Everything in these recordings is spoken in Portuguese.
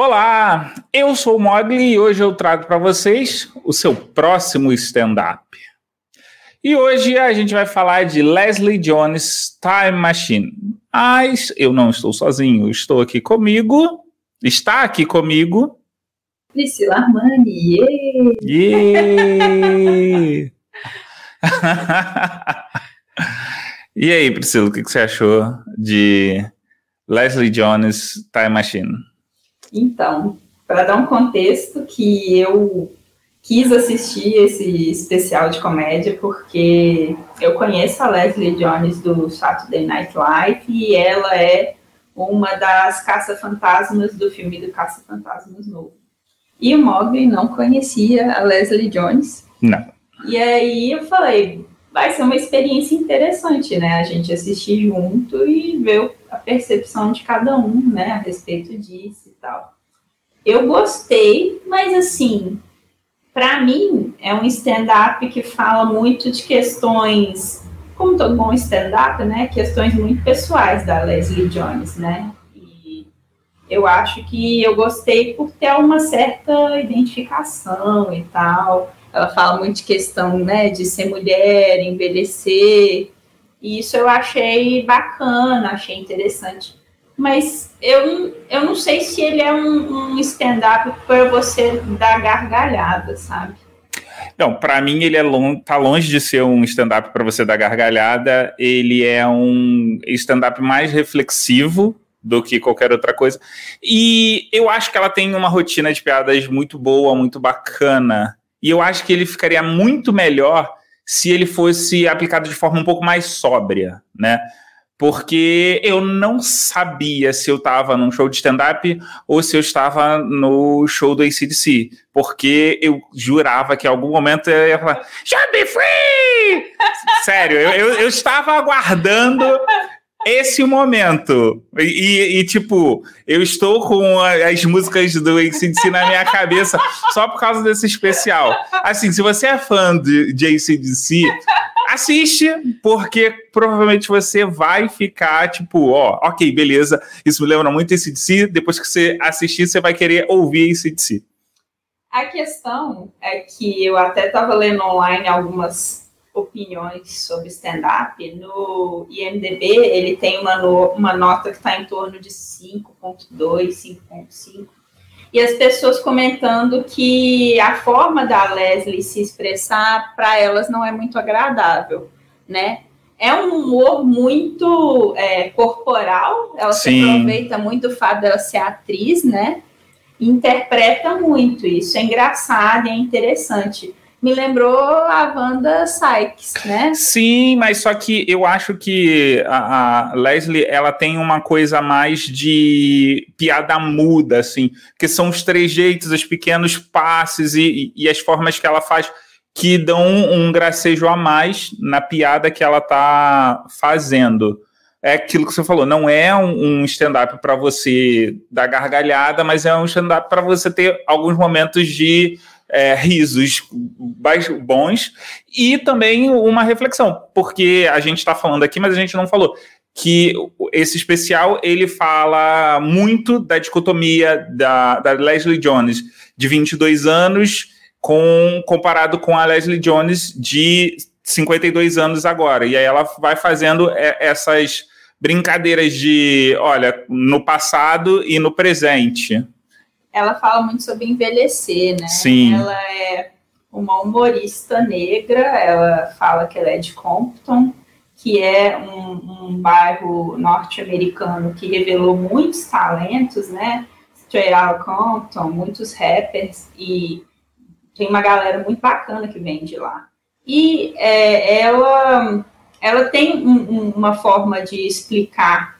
Olá, eu sou o Mogli e hoje eu trago para vocês o seu próximo stand-up. E hoje a gente vai falar de Leslie Jones Time Machine. Mas eu não estou sozinho, estou aqui comigo, está aqui comigo. Priscila Armani, yeah! e aí, Priscila, o que você achou de Leslie Jones Time Machine? Então, para dar um contexto que eu quis assistir esse especial de comédia porque eu conheço a Leslie Jones do Saturday Night Live e ela é uma das caça-fantasmas do filme do Caça-Fantasmas Novo. E o Mogli não conhecia a Leslie Jones. Não. E aí eu falei, vai ser uma experiência interessante, né? A gente assistir junto e ver a percepção de cada um, né, a respeito disso tal. Eu gostei, mas assim, para mim é um stand-up que fala muito de questões, como todo bom stand-up, né? Questões muito pessoais da Leslie Jones, né? E eu acho que eu gostei por ter uma certa identificação e tal. Ela fala muito de questão, né, de ser mulher, envelhecer. E isso eu achei bacana, achei interessante mas eu, eu não sei se ele é um, um stand-up para você dar gargalhada, sabe? Não, para mim ele é long, tá longe de ser um stand-up para você dar gargalhada. Ele é um stand-up mais reflexivo do que qualquer outra coisa. E eu acho que ela tem uma rotina de piadas muito boa, muito bacana. E eu acho que ele ficaria muito melhor se ele fosse aplicado de forma um pouco mais sóbria, né? Porque eu não sabia se eu estava num show de stand-up ou se eu estava no show do ACDC, porque eu jurava que em algum momento eu ia falar, Should be free! Sério, eu, eu, eu estava aguardando esse momento. E, e, tipo, eu estou com as músicas do ACDC na minha cabeça só por causa desse especial. Assim, se você é fã de, de ACDC, assiste, porque provavelmente você vai ficar tipo, ó, ok, beleza, isso me lembra muito ACDC. Depois que você assistir, você vai querer ouvir ACDC. A questão é que eu até estava lendo online algumas opiniões sobre stand-up, no IMDB ele tem uma, no, uma nota que está em torno de 5.2, 5.5, e as pessoas comentando que a forma da Leslie se expressar para elas não é muito agradável, né? É um humor muito é, corporal, ela Sim. se aproveita muito o fato dela ser atriz, né? Interpreta muito isso, é engraçado, é interessante me lembrou a Wanda Sykes, né? Sim, mas só que eu acho que a, a, Leslie ela tem uma coisa mais de piada muda, assim, que são os trejeitos, os pequenos passes e, e as formas que ela faz que dão um gracejo a mais na piada que ela tá fazendo. É aquilo que você falou, não é um, um stand-up para você dar gargalhada, mas é um stand-up para você ter alguns momentos de é, risos bons e também uma reflexão, porque a gente está falando aqui, mas a gente não falou que esse especial ele fala muito da dicotomia da, da Leslie Jones de 22 anos com comparado com a Leslie Jones de 52 anos agora. E aí ela vai fazendo essas brincadeiras de, olha, no passado e no presente ela fala muito sobre envelhecer, né? Sim. Ela é uma humorista negra, ela fala que ela é de Compton, que é um, um bairro norte-americano que revelou muitos talentos, né? Straight Outta Compton, muitos rappers, e tem uma galera muito bacana que vem de lá. E é, ela, ela tem um, um, uma forma de explicar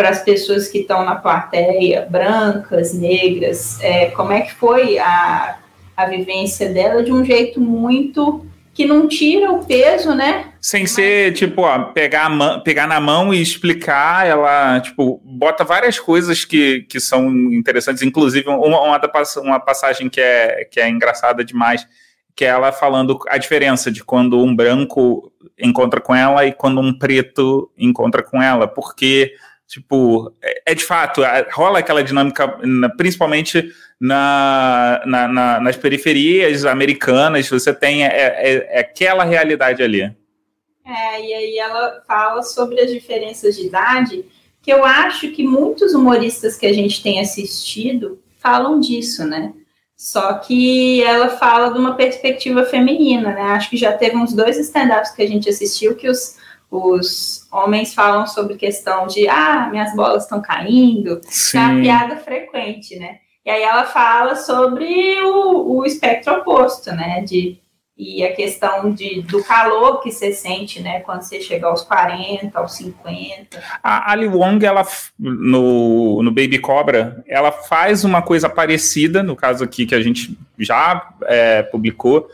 para as pessoas que estão na plateia, brancas, negras, é, como é que foi a, a vivência dela? De um jeito muito que não tira o peso, né? Sem Mas... ser, tipo, ó, pegar, pegar na mão e explicar, ela, tipo, bota várias coisas que, que são interessantes, inclusive uma, uma, uma passagem que é, que é engraçada demais, que é ela falando a diferença de quando um branco encontra com ela e quando um preto encontra com ela, porque Tipo, é, é de fato, rola aquela dinâmica, principalmente na, na, na, nas periferias americanas, você tem é, é, é, aquela realidade ali. É, e aí ela fala sobre as diferenças de idade, que eu acho que muitos humoristas que a gente tem assistido falam disso, né? Só que ela fala de uma perspectiva feminina, né? Acho que já teve uns dois stand-ups que a gente assistiu que os, os homens falam sobre questão de ah, minhas bolas estão caindo, Sim. é uma piada frequente, né? E aí ela fala sobre o, o espectro oposto, né? De, e a questão de, do calor que você sente, né? Quando você chega aos 40, aos 50. A Ali Wong, ela, no, no Baby Cobra, ela faz uma coisa parecida, no caso aqui que a gente já é, publicou,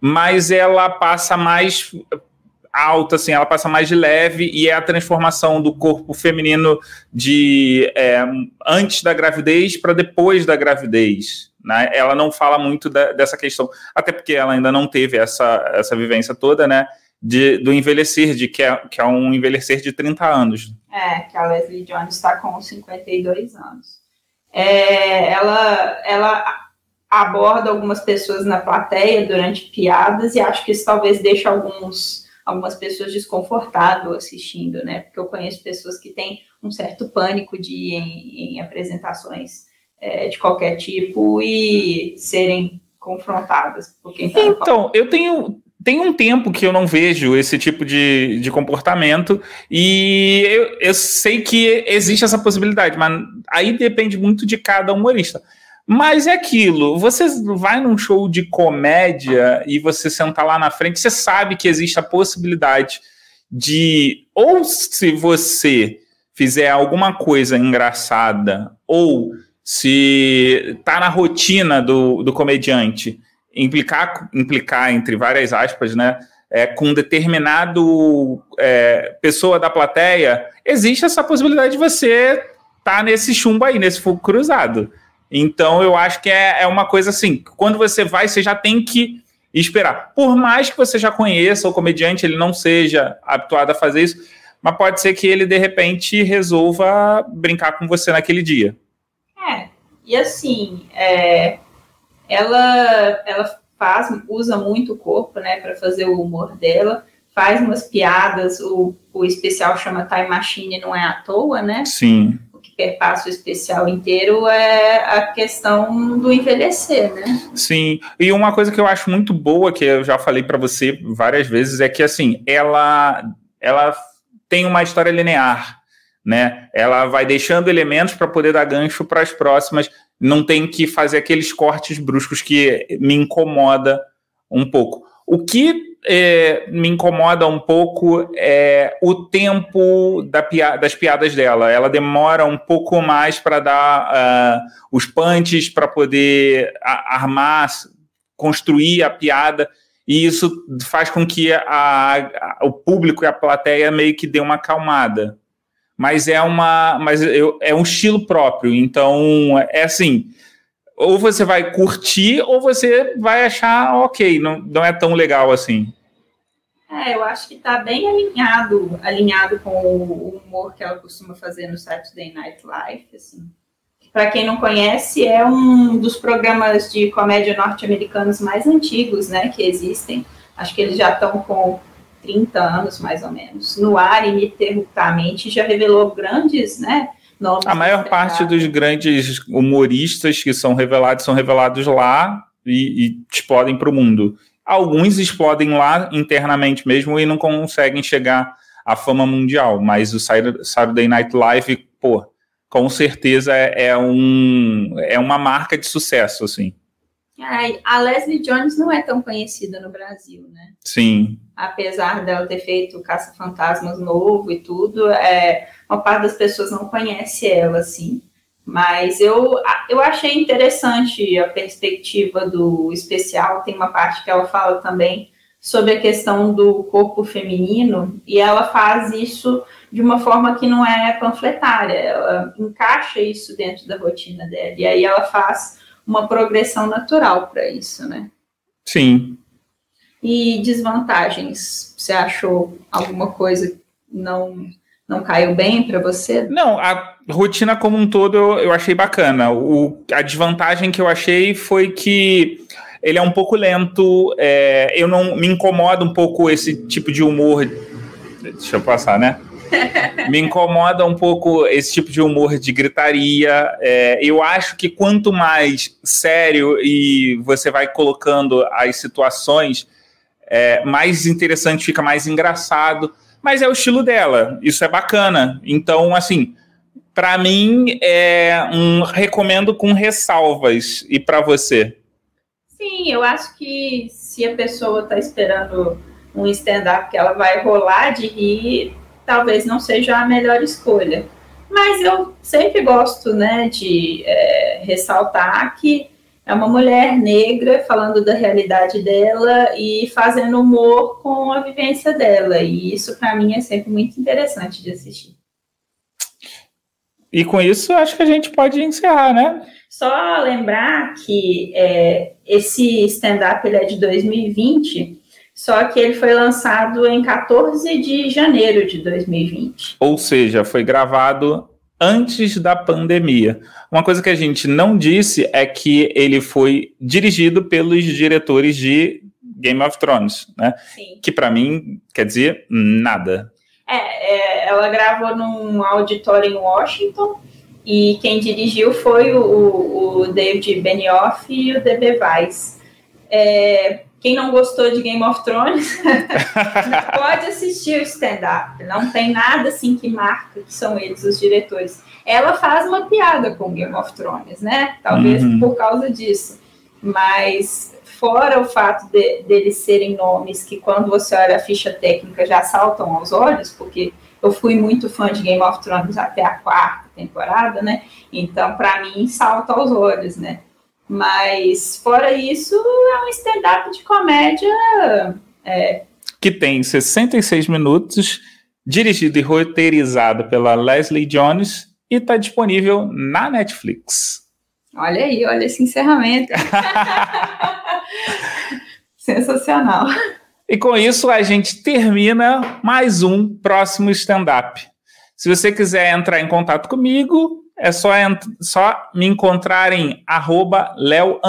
mas ela passa mais alta, assim, ela passa mais de leve e é a transformação do corpo feminino de é, antes da gravidez para depois da gravidez. Né? Ela não fala muito da, dessa questão, até porque ela ainda não teve essa, essa vivência toda, né? De, do envelhecer, de que é, que é um envelhecer de 30 anos. É, que a Leslie Jones está com 52 anos. É, ela, ela aborda algumas pessoas na plateia durante piadas e acho que isso talvez deixe alguns algumas pessoas desconfortáveis assistindo, né? Porque eu conheço pessoas que têm um certo pânico de ir em, em apresentações é, de qualquer tipo e serem confrontadas por quem tá Então, eu tenho tem um tempo que eu não vejo esse tipo de, de comportamento e eu, eu sei que existe essa possibilidade, mas aí depende muito de cada humorista. Mas é aquilo, você vai num show de comédia e você sentar lá na frente, você sabe que existe a possibilidade de, ou se você fizer alguma coisa engraçada, ou se tá na rotina do, do comediante, implicar, implicar entre várias aspas, né? É, com determinado é, pessoa da plateia, existe essa possibilidade de você estar tá nesse chumbo aí, nesse fogo cruzado. Então, eu acho que é, é uma coisa assim: quando você vai, você já tem que esperar. Por mais que você já conheça o comediante, ele não seja habituado a fazer isso, mas pode ser que ele, de repente, resolva brincar com você naquele dia. É, e assim, é, ela, ela faz, usa muito o corpo, né, para fazer o humor dela, faz umas piadas, o, o especial chama Time Machine, não é à toa, né? Sim perpassa o especial inteiro é a questão do envelhecer, né? Sim, e uma coisa que eu acho muito boa, que eu já falei para você várias vezes, é que assim, ela, ela tem uma história linear, né? Ela vai deixando elementos para poder dar gancho para as próximas, não tem que fazer aqueles cortes bruscos que me incomoda um pouco. O que é, me incomoda um pouco é o tempo da pia das piadas dela. Ela demora um pouco mais para dar uh, os punches, para poder armar, construir a piada. E isso faz com que a, a, o público e a plateia meio que dê uma acalmada. Mas é uma, mas eu, é um estilo próprio. Então é assim ou você vai curtir ou você vai achar ok, não, não é tão legal assim. É, eu acho que está bem alinhado, alinhado com o humor que ela costuma fazer no Saturday Night Live, assim. Para quem não conhece, é um dos programas de comédia norte-americanos mais antigos, né, que existem. Acho que eles já estão com 30 anos, mais ou menos, no ar ininterruptamente, já revelou grandes, né, a maior parte dos grandes humoristas que são revelados são revelados lá e, e explodem para o mundo. Alguns explodem lá internamente mesmo e não conseguem chegar à fama mundial, mas o Saturday Night Live, pô, com certeza é, é um, é uma marca de sucesso, assim. Ai, a Leslie Jones não é tão conhecida no Brasil, né? Sim. Apesar dela ter feito Caça-Fantasmas novo e tudo, é, uma parte das pessoas não conhece ela, assim. Mas eu, eu achei interessante a perspectiva do especial. Tem uma parte que ela fala também sobre a questão do corpo feminino, e ela faz isso de uma forma que não é panfletária, ela encaixa isso dentro da rotina dela, e aí ela faz uma progressão natural para isso, né? Sim. E desvantagens? Você achou alguma coisa não não caiu bem para você? Não, a rotina como um todo eu, eu achei bacana. O, a desvantagem que eu achei foi que ele é um pouco lento. É, eu não me incomoda um pouco esse tipo de humor. Deixa eu passar, né? me incomoda um pouco esse tipo de humor de gritaria. É, eu acho que quanto mais sério e você vai colocando as situações, é, mais interessante fica, mais engraçado. Mas é o estilo dela, isso é bacana. Então, assim, para mim é um recomendo com ressalvas. E para você? Sim, eu acho que se a pessoa está esperando um stand-up que ela vai rolar de rir, talvez não seja a melhor escolha. Mas eu sempre gosto né, de é, ressaltar que é uma mulher negra falando da realidade dela e fazendo humor com a vivência dela. E isso, para mim, é sempre muito interessante de assistir. E com isso, acho que a gente pode encerrar, né? Só lembrar que é, esse stand-up é de 2020 só que ele foi lançado em 14 de janeiro de 2020. Ou seja, foi gravado antes da pandemia. Uma coisa que a gente não disse é que ele foi dirigido pelos diretores de Game of Thrones, né? Sim. Que para mim quer dizer nada. É, é, ela gravou num auditório em Washington e quem dirigiu foi o, o David Benioff e o D.B. Weiss. É, quem não gostou de Game of Thrones pode assistir o stand-up. Não tem nada assim que marca que são eles os diretores. Ela faz uma piada com Game of Thrones, né? Talvez uhum. por causa disso. Mas fora o fato de, deles serem nomes que quando você olha a ficha técnica já saltam aos olhos, porque eu fui muito fã de Game of Thrones até a quarta temporada, né? Então, para mim, salta aos olhos, né? Mas, fora isso, é um stand-up de comédia. É... Que tem 66 minutos, dirigido e roteirizado pela Leslie Jones e está disponível na Netflix. Olha aí, olha esse encerramento. Sensacional. E com isso a gente termina mais um próximo stand-up. Se você quiser entrar em contato comigo, é só, só me encontrar em arroba Leo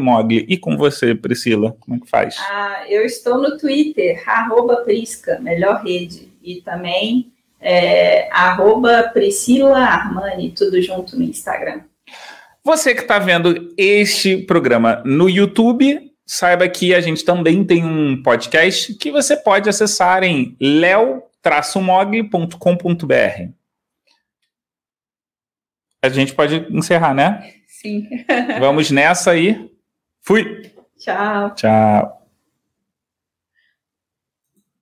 Mogli. E com você, Priscila, como é que faz? Ah, eu estou no Twitter, arroba Prisca, melhor rede. E também é, arroba Priscila Armani, tudo junto no Instagram. Você que está vendo este programa no YouTube, saiba que a gente também tem um podcast que você pode acessar em leo-mogli.com.br a gente pode encerrar, né? Sim. Vamos nessa aí. Fui. Tchau. Tchau.